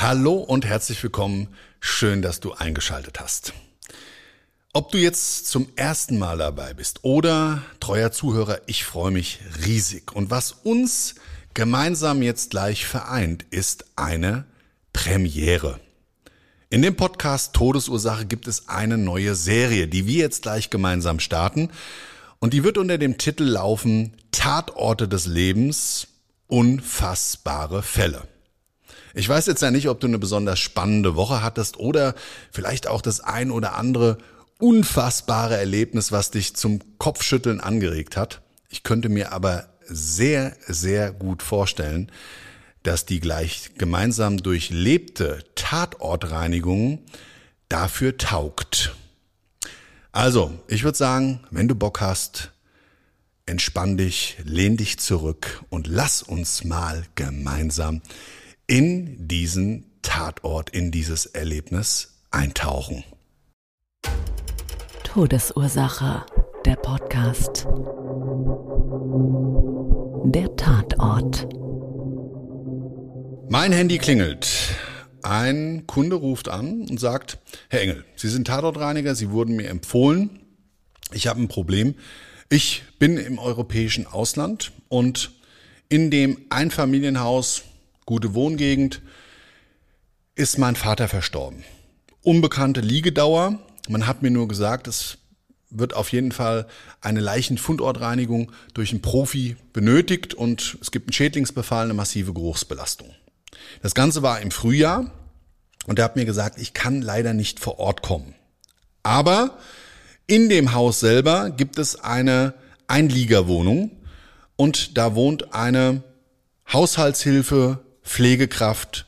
Hallo und herzlich willkommen. Schön, dass du eingeschaltet hast. Ob du jetzt zum ersten Mal dabei bist oder treuer Zuhörer, ich freue mich riesig. Und was uns gemeinsam jetzt gleich vereint, ist eine Premiere. In dem Podcast Todesursache gibt es eine neue Serie, die wir jetzt gleich gemeinsam starten. Und die wird unter dem Titel laufen Tatorte des Lebens, unfassbare Fälle. Ich weiß jetzt ja nicht, ob du eine besonders spannende Woche hattest oder vielleicht auch das ein oder andere unfassbare Erlebnis, was dich zum Kopfschütteln angeregt hat. Ich könnte mir aber sehr, sehr gut vorstellen, dass die gleich gemeinsam durchlebte Tatortreinigung dafür taugt. Also, ich würde sagen, wenn du Bock hast, entspann dich, lehn dich zurück und lass uns mal gemeinsam in diesen Tatort, in dieses Erlebnis eintauchen. Todesursache, der Podcast. Der Tatort. Mein Handy klingelt. Ein Kunde ruft an und sagt, Herr Engel, Sie sind Tatortreiniger, Sie wurden mir empfohlen. Ich habe ein Problem. Ich bin im europäischen Ausland und in dem Einfamilienhaus gute Wohngegend, ist mein Vater verstorben. Unbekannte Liegedauer. Man hat mir nur gesagt, es wird auf jeden Fall eine Leichenfundortreinigung durch einen Profi benötigt und es gibt einen Schädlingsbefall, eine massive Geruchsbelastung. Das Ganze war im Frühjahr und er hat mir gesagt, ich kann leider nicht vor Ort kommen. Aber in dem Haus selber gibt es eine Einliegerwohnung und da wohnt eine Haushaltshilfe Pflegekraft.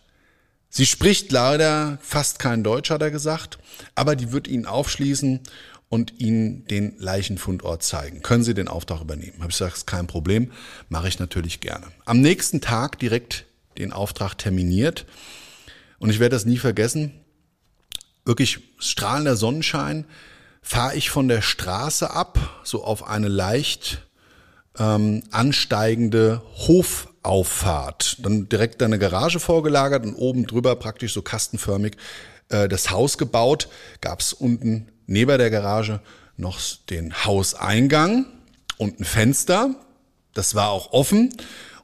Sie spricht leider fast kein Deutsch, hat er gesagt, aber die wird Ihnen aufschließen und Ihnen den Leichenfundort zeigen. Können Sie den Auftrag übernehmen? Habe ich gesagt, kein Problem, mache ich natürlich gerne. Am nächsten Tag direkt den Auftrag terminiert und ich werde das nie vergessen. Wirklich strahlender Sonnenschein, fahre ich von der Straße ab, so auf eine leicht ähm, ansteigende Hof Auffahrt. Dann direkt eine Garage vorgelagert und oben drüber praktisch so kastenförmig äh, das Haus gebaut. Gab es unten neben der Garage noch den Hauseingang und ein Fenster. Das war auch offen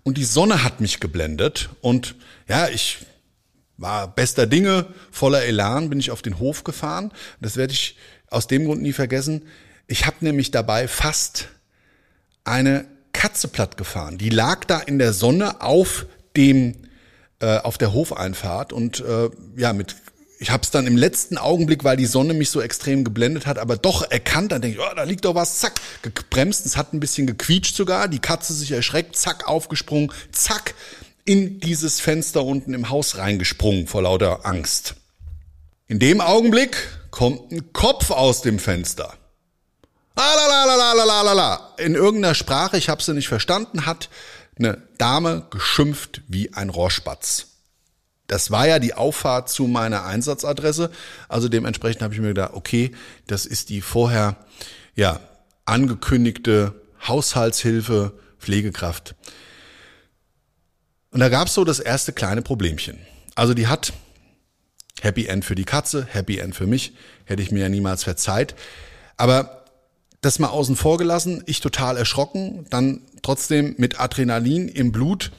und die Sonne hat mich geblendet und ja, ich war bester Dinge, voller Elan, bin ich auf den Hof gefahren. Das werde ich aus dem Grund nie vergessen. Ich habe nämlich dabei fast eine Katze platt gefahren. Die lag da in der Sonne auf dem äh, auf der Hofeinfahrt und äh, ja mit ich habe es dann im letzten Augenblick, weil die Sonne mich so extrem geblendet hat, aber doch erkannt. Dann denke ich, oh, da liegt doch was, zack, gebremst. Es hat ein bisschen gequietscht sogar. Die Katze sich erschreckt, zack, aufgesprungen, zack, in dieses Fenster unten im Haus reingesprungen vor lauter Angst. In dem Augenblick kommt ein Kopf aus dem Fenster. Alalalalalalala. In irgendeiner Sprache, ich habe sie nicht verstanden, hat eine Dame geschimpft wie ein Rohrspatz. Das war ja die Auffahrt zu meiner Einsatzadresse. Also dementsprechend habe ich mir gedacht, okay, das ist die vorher ja angekündigte Haushaltshilfe, Pflegekraft. Und da gab es so das erste kleine Problemchen. Also die hat Happy End für die Katze, Happy End für mich, hätte ich mir ja niemals verzeiht. Aber das mal außen vor gelassen, ich total erschrocken, dann trotzdem mit Adrenalin im Blut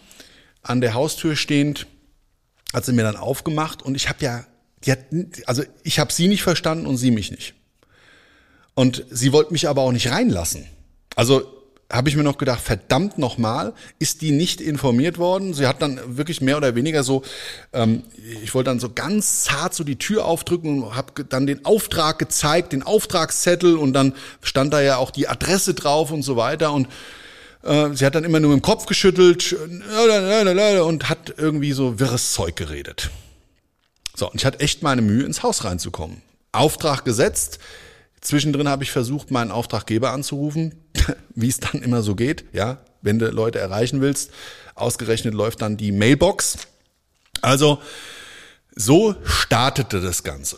an der Haustür stehend, hat sie mir dann aufgemacht und ich habe ja, die hat, also ich habe sie nicht verstanden und sie mich nicht. Und sie wollte mich aber auch nicht reinlassen. Also habe ich mir noch gedacht, verdammt nochmal, ist die nicht informiert worden? Sie hat dann wirklich mehr oder weniger so, ähm, ich wollte dann so ganz zart so die Tür aufdrücken und habe dann den Auftrag gezeigt, den Auftragszettel und dann stand da ja auch die Adresse drauf und so weiter und äh, sie hat dann immer nur im Kopf geschüttelt und hat irgendwie so wirres Zeug geredet. So, und ich hatte echt meine Mühe, ins Haus reinzukommen. Auftrag gesetzt, Zwischendrin habe ich versucht, meinen Auftraggeber anzurufen, wie es dann immer so geht. Ja, wenn du Leute erreichen willst, ausgerechnet läuft dann die Mailbox. Also so startete das Ganze.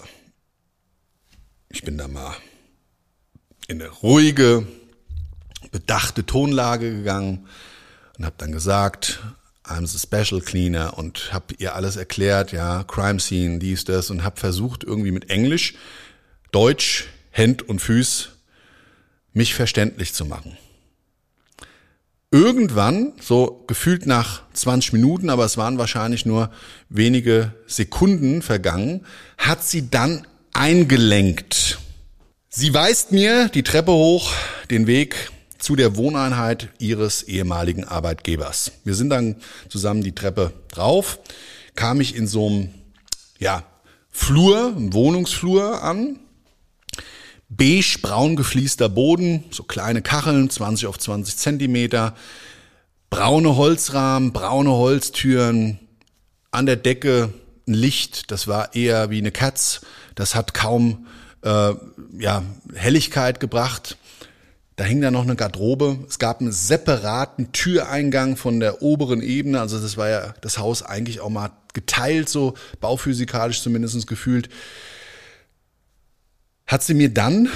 Ich bin da mal in eine ruhige, bedachte Tonlage gegangen und habe dann gesagt, I'm the Special Cleaner und habe ihr alles erklärt, ja, Crime Scene, dies, das und habe versucht irgendwie mit Englisch, Deutsch, Händ und Füß mich verständlich zu machen. Irgendwann, so gefühlt nach 20 Minuten, aber es waren wahrscheinlich nur wenige Sekunden vergangen, hat sie dann eingelenkt. Sie weist mir die Treppe hoch, den Weg zu der Wohneinheit ihres ehemaligen Arbeitgebers. Wir sind dann zusammen die Treppe drauf, kam ich in so einem, ja, Flur, einem Wohnungsflur an, beige-braun gefliester Boden, so kleine Kacheln, 20 auf 20 Zentimeter, braune Holzrahmen, braune Holztüren, an der Decke ein Licht, das war eher wie eine Katz, das hat kaum äh, ja, Helligkeit gebracht. Da hing dann noch eine Garderobe. Es gab einen separaten Türeingang von der oberen Ebene. Also das war ja das Haus eigentlich auch mal geteilt, so bauphysikalisch zumindest gefühlt hat sie mir dann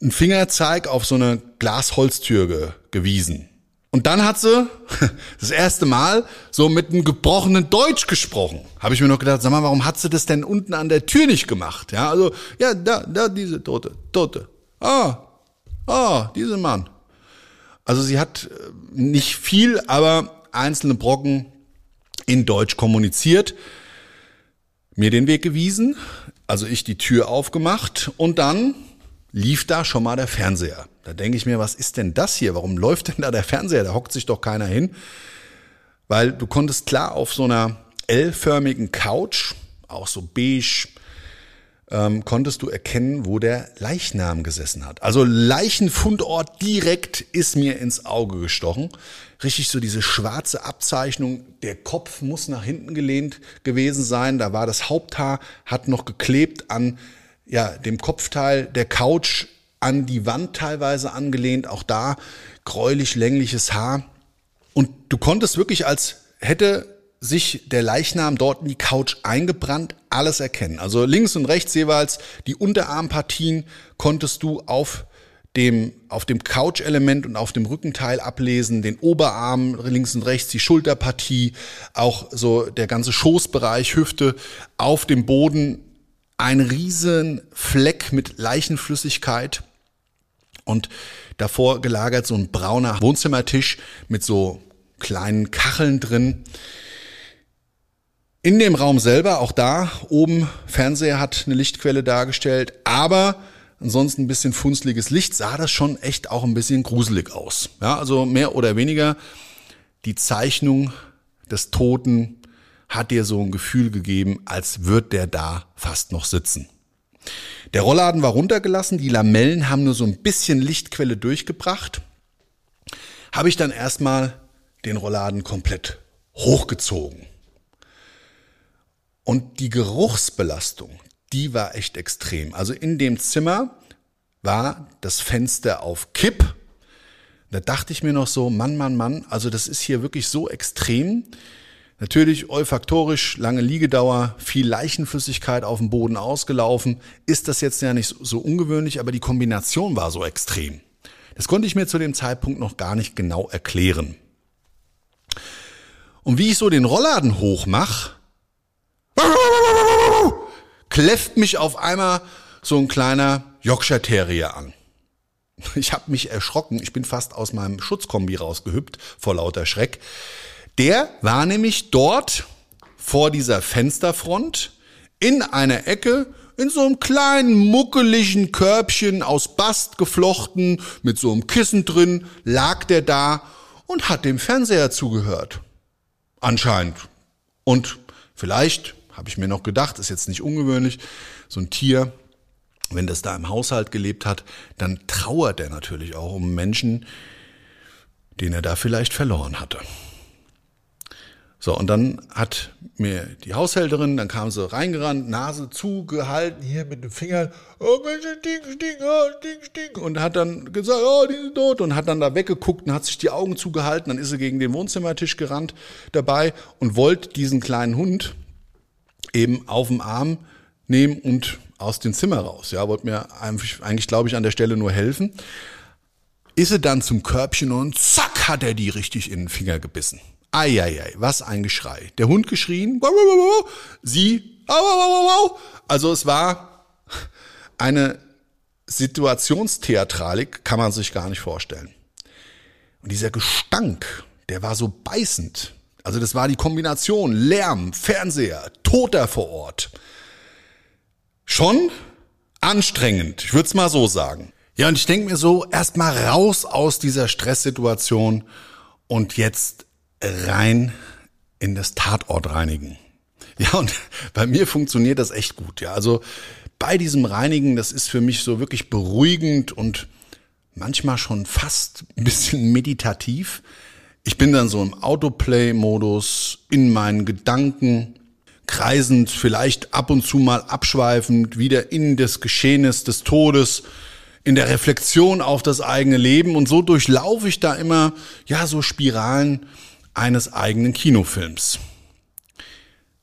einen Fingerzeig auf so eine Glasholztür ge gewiesen. Und dann hat sie das erste Mal so mit einem gebrochenen Deutsch gesprochen. Habe ich mir noch gedacht, sag mal, warum hat sie das denn unten an der Tür nicht gemacht? Ja, also, ja, da, da, diese Tote, Tote. Ah, ah, dieser Mann. Also sie hat äh, nicht viel, aber einzelne Brocken in Deutsch kommuniziert, mir den Weg gewiesen, also ich die Tür aufgemacht und dann lief da schon mal der Fernseher. Da denke ich mir, was ist denn das hier? Warum läuft denn da der Fernseher? Da hockt sich doch keiner hin. Weil du konntest klar auf so einer L-förmigen Couch, auch so beige, ähm, konntest du erkennen, wo der Leichnam gesessen hat. Also Leichenfundort direkt ist mir ins Auge gestochen. Richtig so diese schwarze Abzeichnung. Der Kopf muss nach hinten gelehnt gewesen sein. Da war das Haupthaar, hat noch geklebt an ja, dem Kopfteil der Couch, an die Wand teilweise angelehnt. Auch da gräulich längliches Haar. Und du konntest wirklich als hätte sich der Leichnam dort in die Couch eingebrannt, alles erkennen. Also links und rechts jeweils die Unterarmpartien konntest du auf dem, auf dem Couch-Element und auf dem Rückenteil ablesen, den Oberarm links und rechts, die Schulterpartie, auch so der ganze Schoßbereich, Hüfte, auf dem Boden ein riesen Fleck mit Leichenflüssigkeit und davor gelagert so ein brauner Wohnzimmertisch mit so kleinen Kacheln drin. In dem Raum selber, auch da oben, Fernseher hat eine Lichtquelle dargestellt, aber ansonsten ein bisschen funzliges Licht, sah das schon echt auch ein bisschen gruselig aus. Ja, also mehr oder weniger die Zeichnung des Toten hat dir so ein Gefühl gegeben, als würde der da fast noch sitzen. Der Rollladen war runtergelassen, die Lamellen haben nur so ein bisschen Lichtquelle durchgebracht. Habe ich dann erstmal den Rollladen komplett hochgezogen. Und die Geruchsbelastung, die war echt extrem. Also in dem Zimmer war das Fenster auf Kipp. Da dachte ich mir noch so, Mann, Mann, Mann, also das ist hier wirklich so extrem. Natürlich olfaktorisch, lange Liegedauer, viel Leichenflüssigkeit auf dem Boden ausgelaufen. Ist das jetzt ja nicht so ungewöhnlich, aber die Kombination war so extrem. Das konnte ich mir zu dem Zeitpunkt noch gar nicht genau erklären. Und wie ich so den Rollladen hochmach, kläfft mich auf einmal so ein kleiner Yorkshire Terrier an. Ich habe mich erschrocken, ich bin fast aus meinem Schutzkombi rausgehüpft vor lauter Schreck. Der war nämlich dort vor dieser Fensterfront in einer Ecke in so einem kleinen muckeligen Körbchen aus Bast geflochten mit so einem Kissen drin lag der da und hat dem Fernseher zugehört. Anscheinend. Und vielleicht, habe ich mir noch gedacht, ist jetzt nicht ungewöhnlich, so ein Tier, wenn das da im Haushalt gelebt hat, dann trauert er natürlich auch um Menschen, den er da vielleicht verloren hatte. So, und dann hat mir die Haushälterin, dann kam sie reingerannt, Nase zugehalten, hier mit den Fingern, oh Mensch, stink, stink, oh, stink, stink, und hat dann gesagt, oh, die sind tot, und hat dann da weggeguckt und hat sich die Augen zugehalten, dann ist sie gegen den Wohnzimmertisch gerannt dabei und wollte diesen kleinen Hund eben auf dem Arm nehmen und aus dem Zimmer raus. Ja, wollte mir eigentlich, glaube ich, an der Stelle nur helfen. Ist sie dann zum Körbchen und zack hat er die richtig in den Finger gebissen. Eieiei, was ein Geschrei. Der Hund geschrien, sie, also es war eine Situationstheatralik, kann man sich gar nicht vorstellen. Und dieser Gestank, der war so beißend. Also das war die Kombination Lärm, Fernseher, Toter vor Ort. Schon anstrengend, ich würde es mal so sagen. Ja, und ich denke mir so, erstmal raus aus dieser Stresssituation und jetzt rein in das Tatort reinigen. Ja, und bei mir funktioniert das echt gut. Ja, also bei diesem Reinigen, das ist für mich so wirklich beruhigend und manchmal schon fast ein bisschen meditativ. Ich bin dann so im Autoplay-Modus, in meinen Gedanken, kreisend, vielleicht ab und zu mal abschweifend, wieder in des Geschehens des Todes, in der Reflexion auf das eigene Leben und so durchlaufe ich da immer, ja, so Spiralen, eines eigenen Kinofilms.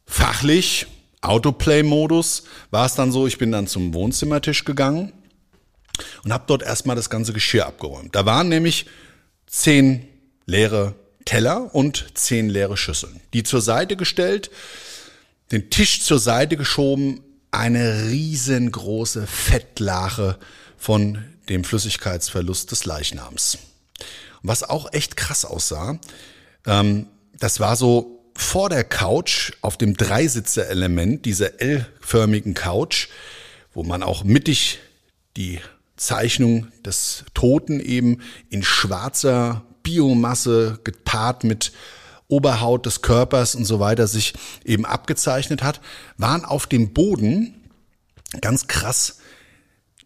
Fachlich, Autoplay-Modus, war es dann so, ich bin dann zum Wohnzimmertisch gegangen und habe dort erstmal das ganze Geschirr abgeräumt. Da waren nämlich zehn leere Teller und zehn leere Schüsseln. Die zur Seite gestellt, den Tisch zur Seite geschoben, eine riesengroße Fettlache von dem Flüssigkeitsverlust des Leichnams. Was auch echt krass aussah, ähm, das war so vor der Couch auf dem Dreisitzer-Element dieser L-förmigen Couch, wo man auch mittig die Zeichnung des Toten eben in schwarzer Biomasse gepaart mit Oberhaut des Körpers und so weiter sich eben abgezeichnet hat, waren auf dem Boden ganz krass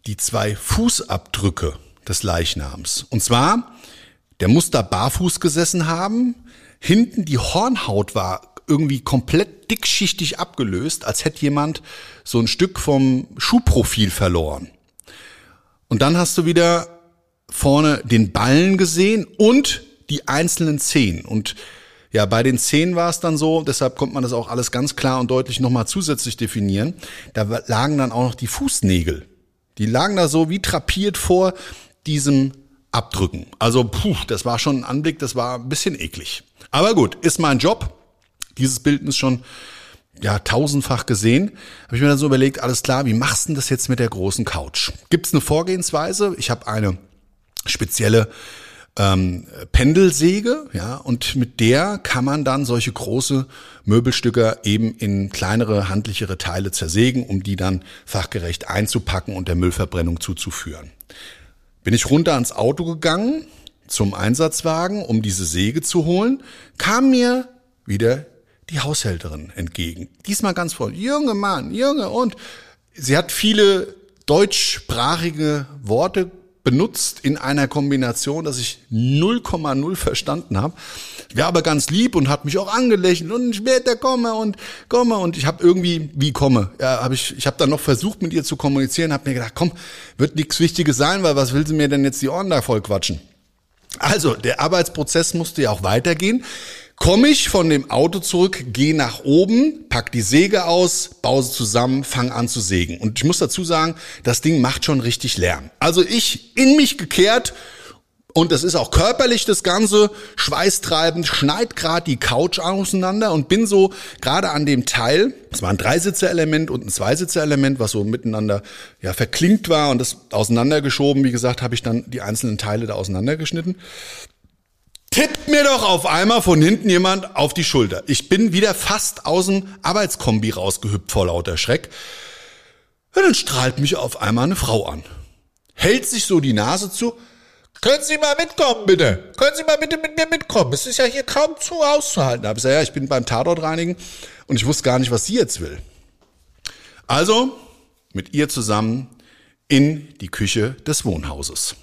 die zwei Fußabdrücke des Leichnams. Und zwar, der muss da barfuß gesessen haben, Hinten die Hornhaut war irgendwie komplett dickschichtig abgelöst, als hätte jemand so ein Stück vom Schuhprofil verloren. Und dann hast du wieder vorne den Ballen gesehen und die einzelnen Zehen. Und ja, bei den Zehen war es dann so, deshalb konnte man das auch alles ganz klar und deutlich nochmal zusätzlich definieren. Da lagen dann auch noch die Fußnägel. Die lagen da so wie trapiert vor diesem Abdrücken. Also, puh, das war schon ein Anblick, das war ein bisschen eklig. Aber gut, ist mein Job. Dieses Bild ist schon ja tausendfach gesehen. Habe ich mir dann so überlegt, alles klar, wie machst du denn das jetzt mit der großen Couch? Gibt es eine Vorgehensweise? Ich habe eine spezielle ähm, Pendelsäge, ja, und mit der kann man dann solche große Möbelstücke eben in kleinere, handlichere Teile zersägen, um die dann fachgerecht einzupacken und der Müllverbrennung zuzuführen. Bin ich runter ans Auto gegangen, zum Einsatzwagen, um diese Säge zu holen, kam mir wieder die Haushälterin entgegen. Diesmal ganz voll. Junge Mann, Junge. Und sie hat viele deutschsprachige Worte benutzt in einer Kombination, dass ich 0,0 verstanden habe. War aber ganz lieb und hat mich auch angelächelt und später komme und komme und ich habe irgendwie wie komme. Ja, habe ich ich habe dann noch versucht mit ihr zu kommunizieren, habe mir gedacht, komm, wird nichts wichtiges sein, weil was will sie mir denn jetzt die Ohren da voll quatschen? Also, der Arbeitsprozess musste ja auch weitergehen. Komme ich von dem Auto zurück, gehe nach oben, pack die Säge aus, baue sie zusammen, fang an zu sägen. Und ich muss dazu sagen, das Ding macht schon richtig Lärm. Also ich in mich gekehrt, Und das ist auch körperlich das Ganze, schweißtreibend, schneid gerade die Couch auseinander und bin so gerade an dem Teil, es war ein Dreisitzer-Element und ein Zweisitzer-Element, was so miteinander ja verklingt war und das auseinandergeschoben. Wie gesagt, habe ich dann die einzelnen Teile da auseinandergeschnitten. Tippt mir doch auf einmal von hinten jemand auf die Schulter. Ich bin wieder fast aus dem Arbeitskombi rausgehüpft vor lauter Schreck. Und dann strahlt mich auf einmal eine Frau an. Hält sich so die Nase zu, können Sie mal mitkommen, bitte? Können Sie mal bitte mit mir mitkommen? Es ist ja hier kaum zu auszuhalten. Da habe ich gesagt, ja, ich bin beim Tatort reinigen und ich wusste gar nicht, was sie jetzt will. Also mit ihr zusammen in die Küche des Wohnhauses.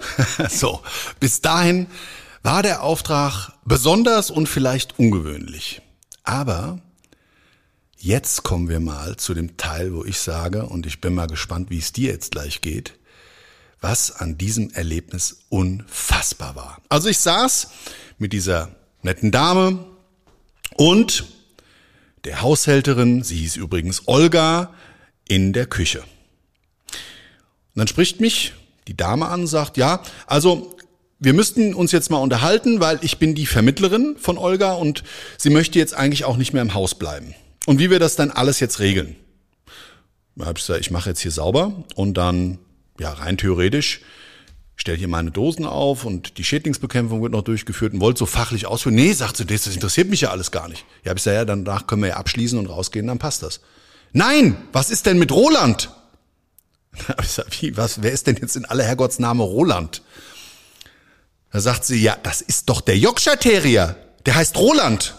so, bis dahin war der Auftrag besonders und vielleicht ungewöhnlich. Aber Jetzt kommen wir mal zu dem Teil, wo ich sage, und ich bin mal gespannt, wie es dir jetzt gleich geht, was an diesem Erlebnis unfassbar war. Also ich saß mit dieser netten Dame und der Haushälterin, sie hieß übrigens Olga, in der Küche. Und dann spricht mich die Dame an sagt, ja, also wir müssten uns jetzt mal unterhalten, weil ich bin die Vermittlerin von Olga und sie möchte jetzt eigentlich auch nicht mehr im Haus bleiben. Und wie wir das dann alles jetzt regeln. Da habe ich gesagt, ich mache jetzt hier sauber und dann, ja, rein theoretisch, stelle hier meine Dosen auf und die Schädlingsbekämpfung wird noch durchgeführt und wollte so fachlich ausführen. Nee, sagt sie, das interessiert mich ja alles gar nicht. Ja, habe ich gesagt, ja, danach können wir ja abschließen und rausgehen, dann passt das. Nein, was ist denn mit Roland? Da habe ich gesagt, wie, was, wer ist denn jetzt in aller Herrgottsname Roland? Da sagt sie, ja, das ist doch der Yorkshire Terrier. Der heißt Roland.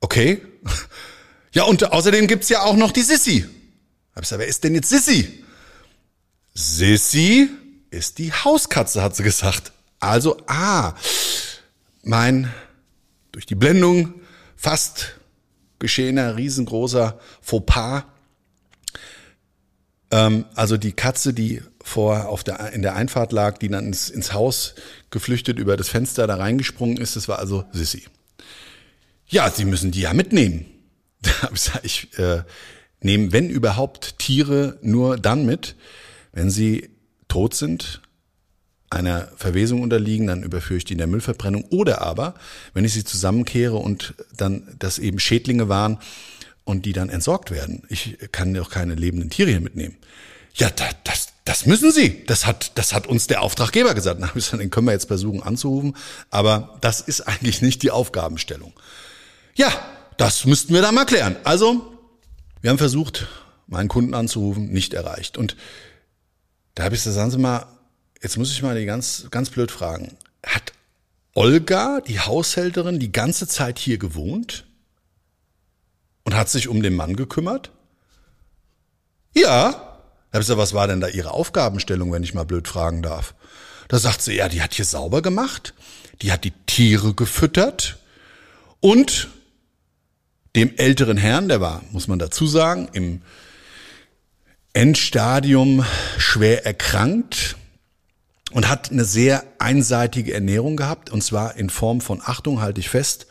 Okay. Ja, und außerdem gibt's ja auch noch die Sissy. Hab ich gesagt, wer ist denn jetzt Sissy? Sissy ist die Hauskatze, hat sie gesagt. Also, ah, mein durch die Blendung fast geschehener, riesengroßer Fauxpas. Ähm, also die Katze, die vor auf der, in der Einfahrt lag, die dann ins, ins Haus geflüchtet über das Fenster da reingesprungen ist, das war also Sissy. Ja, Sie müssen die ja mitnehmen. ich äh, nehme, wenn überhaupt, Tiere nur dann mit, wenn sie tot sind, einer Verwesung unterliegen, dann überführe ich die in der Müllverbrennung. Oder aber, wenn ich sie zusammenkehre und dann das eben Schädlinge waren und die dann entsorgt werden. Ich kann doch keine lebenden Tiere hier mitnehmen. Ja, das, das, das müssen Sie. Das hat, das hat uns der Auftraggeber gesagt. Na, den können wir jetzt versuchen anzurufen. Aber das ist eigentlich nicht die Aufgabenstellung. Ja, das müssten wir da mal klären. Also, wir haben versucht, meinen Kunden anzurufen, nicht erreicht. Und da habe ich gesagt, sagen Sie mal, jetzt muss ich mal die ganz, ganz blöd fragen. Hat Olga, die Haushälterin, die ganze Zeit hier gewohnt und hat sich um den Mann gekümmert? Ja. Da ich gesagt, was war denn da Ihre Aufgabenstellung, wenn ich mal blöd fragen darf? Da sagt sie, ja, die hat hier sauber gemacht, die hat die Tiere gefüttert und dem älteren Herrn, der war, muss man dazu sagen, im Endstadium schwer erkrankt und hat eine sehr einseitige Ernährung gehabt, und zwar in Form von, Achtung, halte ich fest,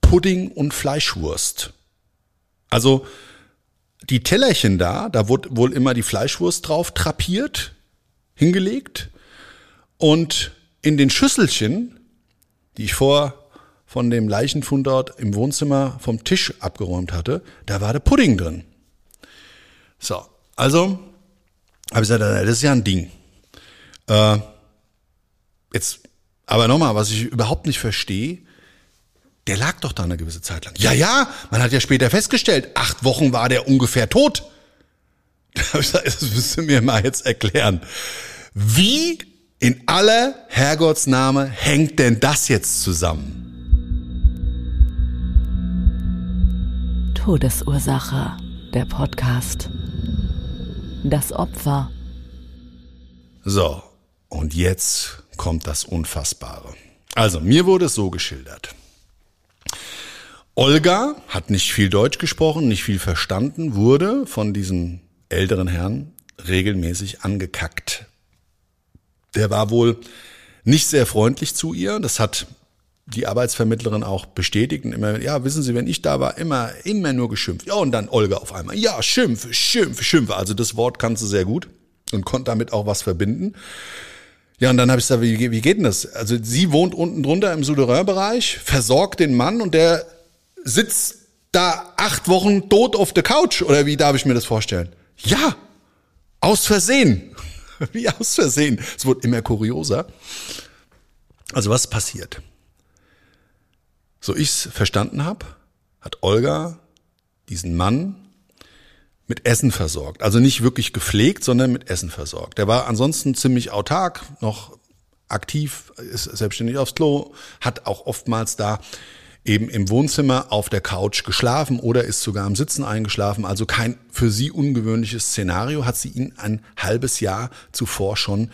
Pudding und Fleischwurst. Also die Tellerchen da, da wurde wohl immer die Fleischwurst drauf trapiert, hingelegt und in den Schüsselchen, die ich vor von dem Leichenfundort im Wohnzimmer vom Tisch abgeräumt hatte, da war der Pudding drin. So, also habe ich gesagt, das ist ja ein Ding. Äh, jetzt, aber nochmal, was ich überhaupt nicht verstehe, der lag doch da eine gewisse Zeit lang. Ja, ja, man hat ja später festgestellt, acht Wochen war der ungefähr tot. Das müsst ihr mir mal jetzt erklären. Wie in aller Herrgottsname hängt denn das jetzt zusammen? Todesursache, der Podcast. Das Opfer. So, und jetzt kommt das Unfassbare. Also, mir wurde es so geschildert. Olga hat nicht viel Deutsch gesprochen, nicht viel verstanden, wurde von diesem älteren Herrn regelmäßig angekackt. Der war wohl nicht sehr freundlich zu ihr. Das hat die Arbeitsvermittlerin auch bestätigt und immer, ja, wissen Sie, wenn ich da war, immer, immer nur geschimpft. Ja, und dann Olga auf einmal, ja, schimpfe, schimpfe, schimpfe. Also das Wort kannst du sehr gut und konnte damit auch was verbinden. Ja, und dann habe ich gesagt, wie, wie geht denn das? Also sie wohnt unten drunter im Souterrain-Bereich, versorgt den Mann und der sitzt da acht Wochen tot auf der Couch. Oder wie darf ich mir das vorstellen? Ja, aus Versehen. Wie aus Versehen. Es wird immer kurioser. Also was passiert? So ich es verstanden habe, hat Olga diesen Mann mit Essen versorgt. Also nicht wirklich gepflegt, sondern mit Essen versorgt. Der war ansonsten ziemlich autark, noch aktiv, ist selbstständig aufs Klo, hat auch oftmals da eben im Wohnzimmer auf der Couch geschlafen oder ist sogar im Sitzen eingeschlafen. Also kein für sie ungewöhnliches Szenario, hat sie ihn ein halbes Jahr zuvor schon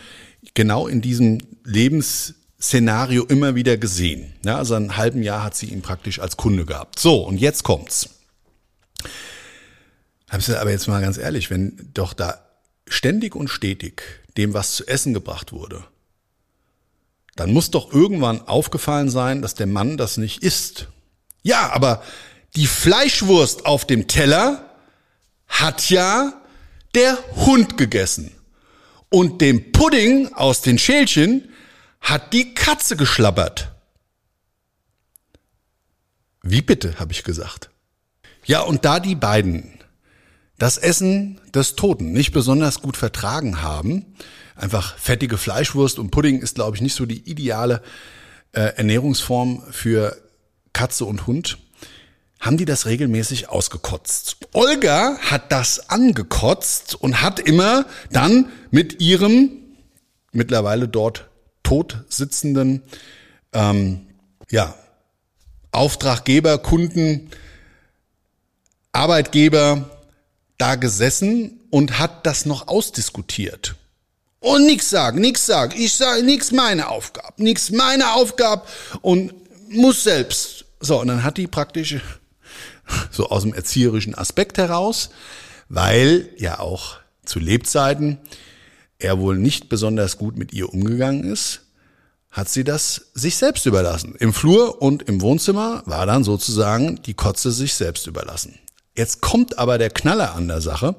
genau in diesem Lebens Szenario immer wieder gesehen. Ja, also ein halben Jahr hat sie ihn praktisch als Kunde gehabt. So, und jetzt kommt's. Aber jetzt mal ganz ehrlich, wenn doch da ständig und stetig dem was zu essen gebracht wurde, dann muss doch irgendwann aufgefallen sein, dass der Mann das nicht isst. Ja, aber die Fleischwurst auf dem Teller hat ja der Hund gegessen. Und dem Pudding aus den Schälchen hat die Katze geschlabbert. Wie bitte, habe ich gesagt. Ja, und da die beiden das Essen des Toten nicht besonders gut vertragen haben, einfach fettige Fleischwurst und Pudding ist, glaube ich, nicht so die ideale äh, Ernährungsform für Katze und Hund, haben die das regelmäßig ausgekotzt. Olga hat das angekotzt und hat immer dann mit ihrem mittlerweile dort tot sitzenden ähm, ja, Auftraggeber, Kunden, Arbeitgeber da gesessen und hat das noch ausdiskutiert. Und nichts sagen, nichts sagen. Ich sage nichts meine Aufgabe, nichts meine Aufgabe und muss selbst. So, und dann hat die praktisch so aus dem erzieherischen Aspekt heraus, weil ja auch zu Lebzeiten er wohl nicht besonders gut mit ihr umgegangen ist, hat sie das sich selbst überlassen. Im Flur und im Wohnzimmer war dann sozusagen die Kotze sich selbst überlassen. Jetzt kommt aber der Knaller an der Sache,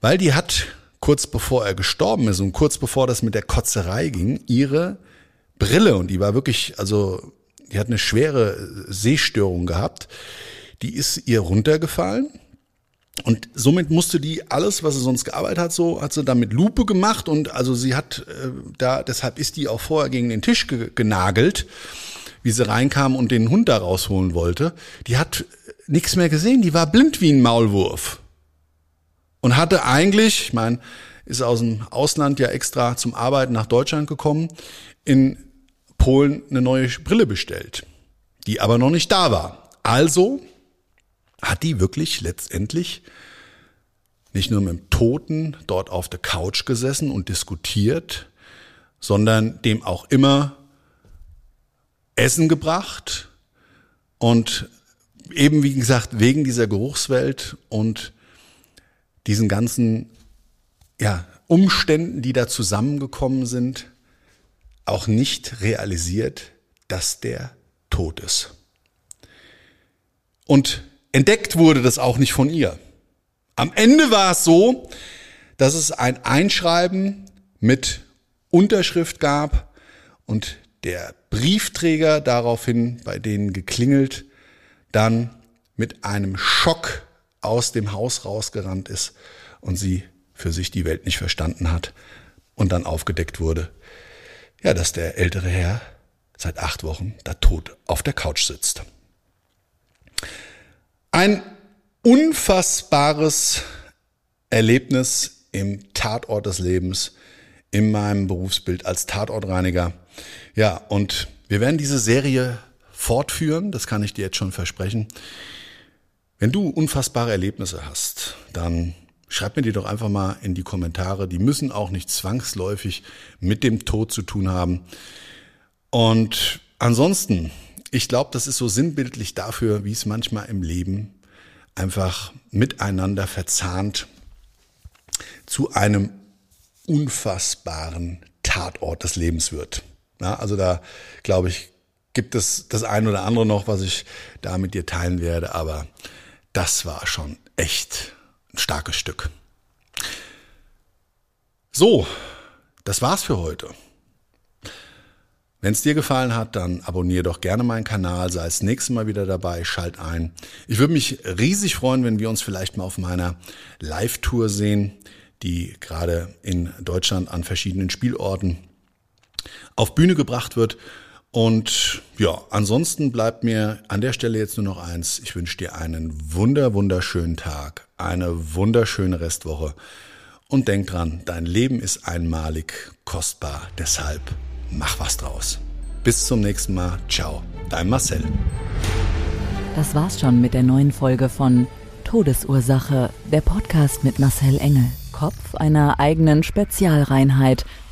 weil die hat kurz bevor er gestorben ist und kurz bevor das mit der Kotzerei ging, ihre Brille. Und die war wirklich, also die hat eine schwere Sehstörung gehabt, die ist ihr runtergefallen. Und somit musste die alles, was sie sonst gearbeitet hat, so hat sie da mit Lupe gemacht. Und also sie hat äh, da, deshalb ist die auch vorher gegen den Tisch ge genagelt, wie sie reinkam und den Hund da rausholen wollte. Die hat nichts mehr gesehen, die war blind wie ein Maulwurf und hatte eigentlich, ich meine, ist aus dem Ausland ja extra zum Arbeiten nach Deutschland gekommen, in Polen eine neue Brille bestellt, die aber noch nicht da war. Also hat die wirklich letztendlich nicht nur mit dem Toten dort auf der Couch gesessen und diskutiert, sondern dem auch immer Essen gebracht und eben, wie gesagt, wegen dieser Geruchswelt und diesen ganzen ja, Umständen, die da zusammengekommen sind, auch nicht realisiert, dass der tot ist. Und Entdeckt wurde das auch nicht von ihr. Am Ende war es so, dass es ein Einschreiben mit Unterschrift gab und der Briefträger daraufhin bei denen geklingelt, dann mit einem Schock aus dem Haus rausgerannt ist und sie für sich die Welt nicht verstanden hat und dann aufgedeckt wurde, ja, dass der ältere Herr seit acht Wochen da tot auf der Couch sitzt. Ein unfassbares Erlebnis im Tatort des Lebens, in meinem Berufsbild als Tatortreiniger. Ja, und wir werden diese Serie fortführen, das kann ich dir jetzt schon versprechen. Wenn du unfassbare Erlebnisse hast, dann schreib mir die doch einfach mal in die Kommentare. Die müssen auch nicht zwangsläufig mit dem Tod zu tun haben. Und ansonsten ich glaube, das ist so sinnbildlich dafür, wie es manchmal im Leben einfach miteinander verzahnt zu einem unfassbaren Tatort des Lebens wird. Ja, also da, glaube ich, gibt es das ein oder andere noch, was ich da mit dir teilen werde, aber das war schon echt ein starkes Stück. So, das war's für heute. Wenn es dir gefallen hat, dann abonniere doch gerne meinen Kanal, sei das nächste Mal wieder dabei, schalt ein. Ich würde mich riesig freuen, wenn wir uns vielleicht mal auf meiner Live-Tour sehen, die gerade in Deutschland an verschiedenen Spielorten auf Bühne gebracht wird. Und ja, ansonsten bleibt mir an der Stelle jetzt nur noch eins. Ich wünsche dir einen wunder, wunderschönen Tag, eine wunderschöne Restwoche. Und denk dran, dein Leben ist einmalig, kostbar. Deshalb mach was draus. Bis zum nächsten Mal. Ciao, dein Marcel. Das war's schon mit der neuen Folge von Todesursache, der Podcast mit Marcel Engel, Kopf einer eigenen Spezialreinheit